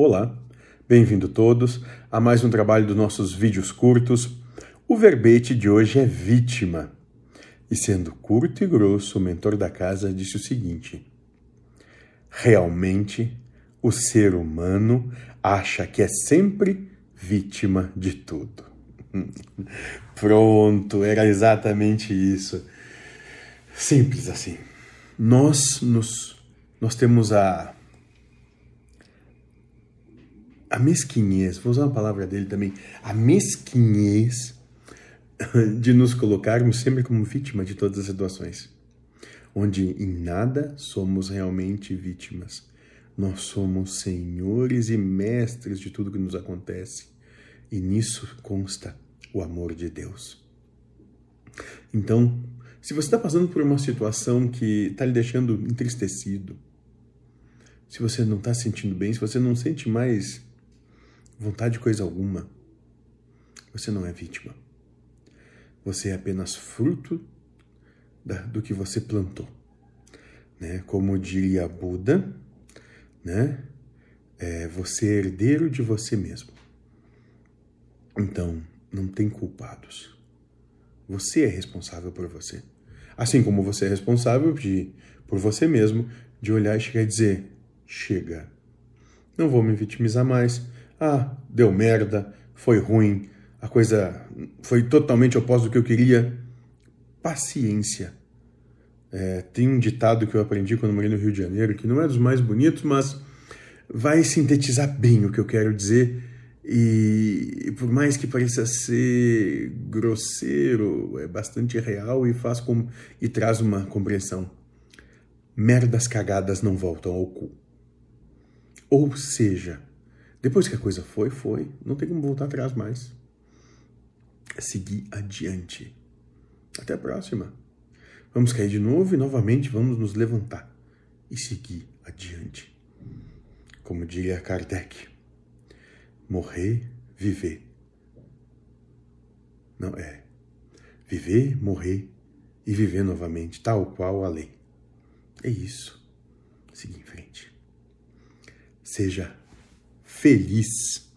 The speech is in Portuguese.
Olá, bem-vindo todos a mais um trabalho dos nossos vídeos curtos. O verbete de hoje é vítima. E sendo curto e grosso, o mentor da casa disse o seguinte: Realmente, o ser humano acha que é sempre vítima de tudo. Pronto, era exatamente isso. Simples assim. Nós nos nós temos a a mesquinhez, vou usar uma palavra dele também, a mesquinhez de nos colocarmos sempre como vítima de todas as situações, onde em nada somos realmente vítimas. Nós somos senhores e mestres de tudo que nos acontece, e nisso consta o amor de Deus. Então, se você está passando por uma situação que está lhe deixando entristecido, se você não está se sentindo bem, se você não sente mais vontade de coisa alguma, você não é vítima. Você é apenas fruto da, do que você plantou. Né? Como diria Buda, né? É, você é herdeiro de você mesmo. Então, não tem culpados. Você é responsável por você. Assim como você é responsável de, por você mesmo de olhar e chegar e dizer: chega, não vou me vitimizar mais, ah, deu merda, foi ruim, a coisa foi totalmente oposta do que eu queria. Paciência. É, tem um ditado que eu aprendi quando morei no Rio de Janeiro, que não é dos mais bonitos, mas vai sintetizar bem o que eu quero dizer. E, por mais que pareça ser grosseiro, é bastante real e faz com, e traz uma compreensão. Merdas cagadas não voltam ao cu. Ou seja, depois que a coisa foi, foi. Não tem como voltar atrás mais. É seguir adiante. Até a próxima. Vamos cair de novo e novamente vamos nos levantar e seguir adiante. Como diria Kardec, morrer, viver. Não é. Viver, morrer e viver novamente, tal qual a lei. É isso. Seguir em frente. Seja feliz.